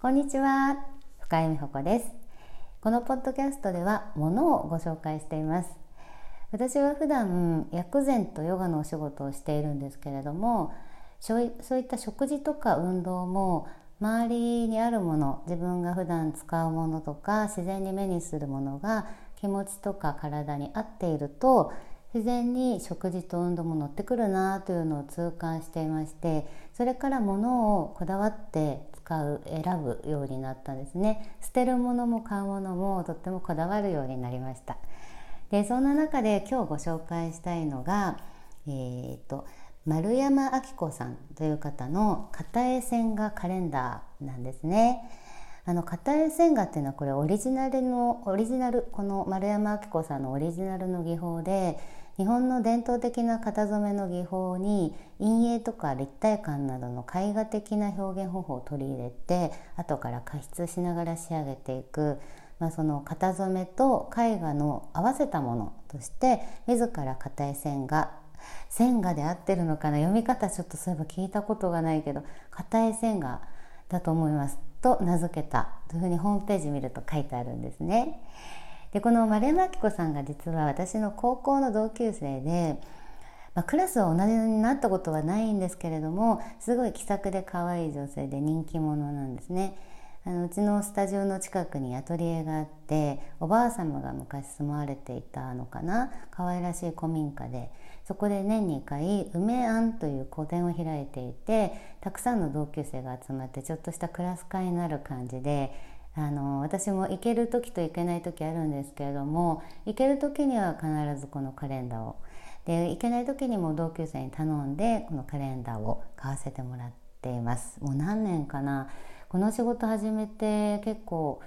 こんにちは。深井美穂子です。このポッドキャストでは物をご紹介しています。私は普段薬膳とヨガのお仕事をしているんですけれどもそういった食事とか運動も周りにあるもの自分が普段使うものとか自然に目にするものが気持ちとか体に合っていると自然に食事と運動も乗ってくるなというのを痛感していましてそれから物をこだわって使う選ぶようになったんですね捨てるものも買うものもとってもこだわるようになりましたでそんな中で今日ご紹介したいのがえーと丸山明子さんという方の片絵線画カレンダーなんですね。あの片絵線画っていうのはこれオリジナルのオリジナルこの丸山明子さんのオリジナルの技法で日本の伝統的な型染めの技法に陰影とか立体感などの絵画的な表現方法を取り入れて後から加筆しながら仕上げていく、まあ、その型染めと絵画の合わせたものとして自ら片絵線画線画で合ってるのかな？読み方ちょっとそういえば聞いたことがないけど硬い線画だと思いますと名付けた。というふうにホームページ見ると書いてあるんですね。でこの丸山明子さんが実は私の高校の同級生で、まあ、クラスは同じになったことはないんですけれどもすごい気さくで可愛い女性で人気者なんですね。あのうちのスタジオの近くにアトリエがあっておばあ様が昔住まわれていたのかな可愛らしい古民家でそこで年に1回梅庵という個展を開いていてたくさんの同級生が集まってちょっとしたクラス会になる感じであの私も行ける時と行けない時あるんですけれども行ける時には必ずこのカレンダーをで行けない時にも同級生に頼んでこのカレンダーを買わせてもらっていますもう何年かなこの仕事始めて結構、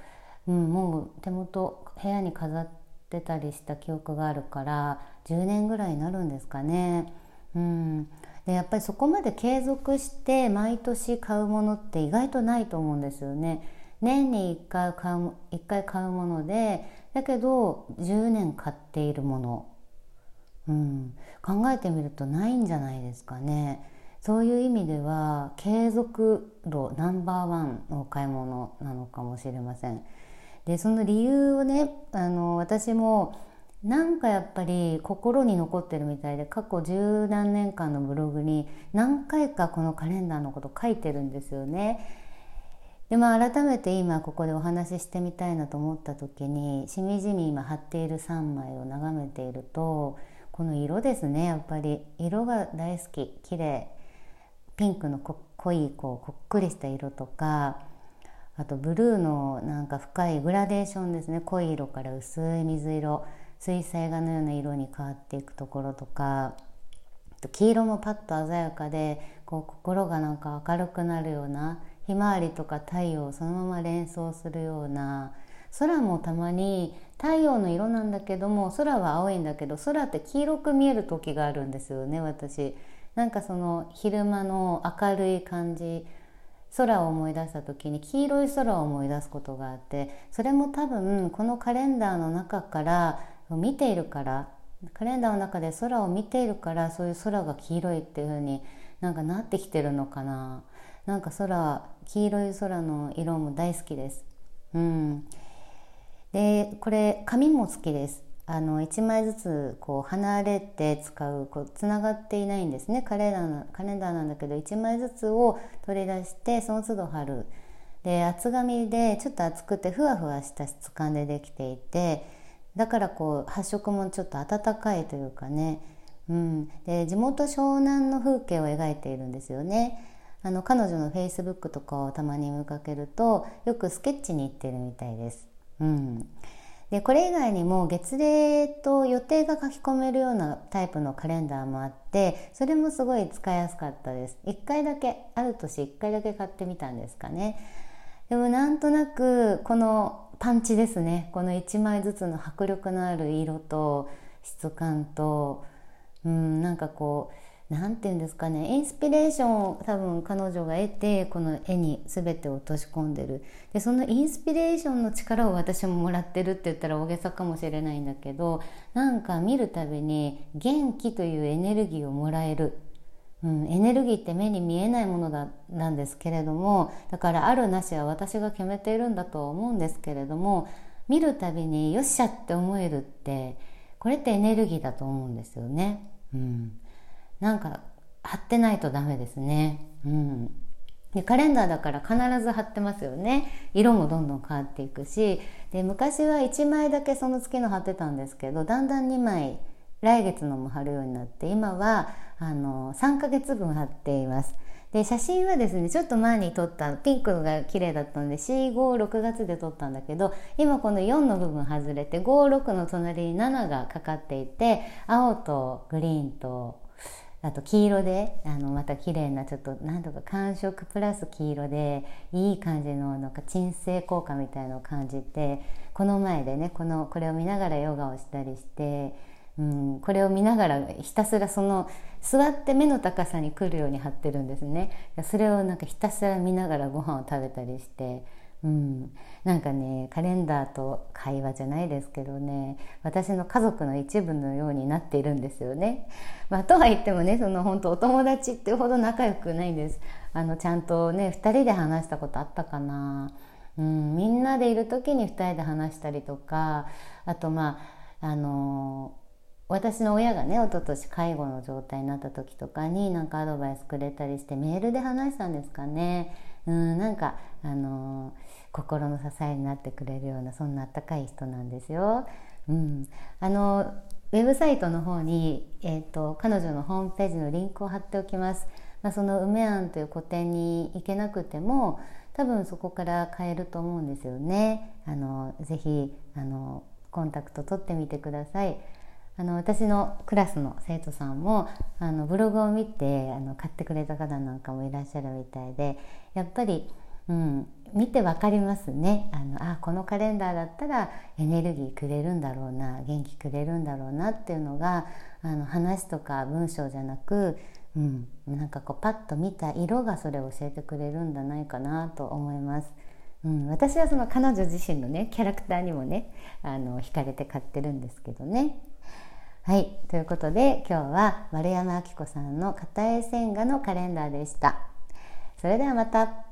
うん、もう手元部屋に飾ってたりした記憶があるから10年ぐらいになるんですかね。うん、でやっぱりそこまで継続して毎年買うものって意外とないと思うんですよね。年に1回買う ,1 回買うものでだけど10年買っているもの、うん、考えてみるとないんじゃないですかね。そういう意味では継続度ナンバーワンの買い物なのかもしれません。でその理由をねあの私もなんかやっぱり心に残ってるみたいで過去十何年間のブログに何回かこのカレンダーのこと書いてるんですよね。でまあ改めて今ここでお話ししてみたいなと思った時にしみじみ今貼っている3枚を眺めているとこの色ですね。やっぱり色が大好き。綺麗。ピンクの濃いこうこっくりした色とかあとブルーのなんか深いグラデーションですね。濃い色から薄い水色。水彩画のような色に変わっていくところとか黄色もパッと鮮やかでこう心がなんか明るくなるようなひまわりとか太陽をそのまま連想するような空もたまに太陽の色なんだけども空は青いんだけど空って黄色く見える時があるんですよね私。なんかその昼間の明るい感じ空を思い出した時に黄色い空を思い出すことがあってそれも多分このカレンダーの中から見ているからカレンダーの中で空を見ているからそういう空が黄色いっていう風になんかなってきてるのかな。なんか空黄色い空の色も大好きです。うん。でこれ紙も好きです。あの1枚ずつこう離れて使うこうつながっていないんですね。カレンダーカレンダーなんだけど1枚ずつを取り出してその都度貼る。で厚紙でちょっと厚くてふわふわした質感でできていてだからこう発色もちょっと温かいというかね、うん、で地元湘南の風景を描いているんですよね。あの彼女のフェイスブックとかをたまに見かけるとよくスケッチに行ってるみたいです。うん。でこれ以外にも月齢と予定が書き込めるようなタイプのカレンダーもあってそれもすごい使いやすかったです。1回だけある年1回だけ買ってみたんですかね。でもなんとなくこのパンチですね。この1枚ずつの迫力のある色と質感とうんなんかこう何て言うんですかねインスピレーションを多分彼女が得てこの絵に全て落とし込んでる。でそのインスピレーションの力を私ももらってるって言ったら大げさかもしれないんだけどなんか見るたびに元気というエネルギーをもらえる、うん、エネルギーって目に見えないものだなんですけれどもだからあるなしは私が決めているんだとは思うんですけれども見るたびによっしゃって思えるってこれってエネルギーだと思うんですよね。うん、なんか貼ってないとダメですね。うん、でカレンダーだから必ず貼ってますよね。色もどんどん変わっていくし。で昔は1枚だけその月の貼ってたんですけどだんだん2枚来月のも貼るようになって今はあの3ヶ月分貼っています。で写真はですねちょっと前に撮ったピンクが綺麗だったので456月で撮ったんだけど今この4の部分外れて56の隣に7がかかっていて青とグリーンとあと黄色であのまた綺麗なちょっとなんとか感触プラス黄色でいい感じのなんか鎮静効果みたいのを感じてこの前でねこのこれを見ながらヨガをしたりして、うん、これを見ながらひたすらその座って目の高さに来るように貼ってるんですねそれをなんかひたすら見ながらご飯を食べたりして。うん、なんかねカレンダーと会話じゃないですけどね私の家族の一部のようになっているんですよね。まあ、とは言ってもねその本当お友達ってほど仲良くないんです。あのちゃんとね2人で話したことあったかな。うん、みんなでいる時に2人で話したりとかあとまああの私の親がね一昨年介護の状態になった時とかになんかアドバイスくれたりしてメールで話したんですかね。うんなんかあの心の支えになってくれるようなそんなあったかい人なんですよ。うん、あのウェブサイトの方に、えーと、彼女のホームページのリンクを貼っておきます。まあ、その梅庵という個展に行けなくても多分そこから買えると思うんですよね。あのぜひあのコンタクト取ってみてください。あの私のクラスの生徒さんもあのブログを見てあの買ってくれた方なんかもいらっしゃるみたいでやっぱり、うん、見て分かりますねあのあこのカレンダーだったらエネルギーくれるんだろうな元気くれるんだろうなっていうのがあの話とか文章じゃなく、うん、なんかこうパッと見た色がそれを教えてくれるんじゃないかなと思います。うん、私はその彼女自身のねキャラクターにもねあの惹かれて買ってるんですけどね。はいということで今日は丸山明子さんの片絵線画のカレンダーでした。それではまた。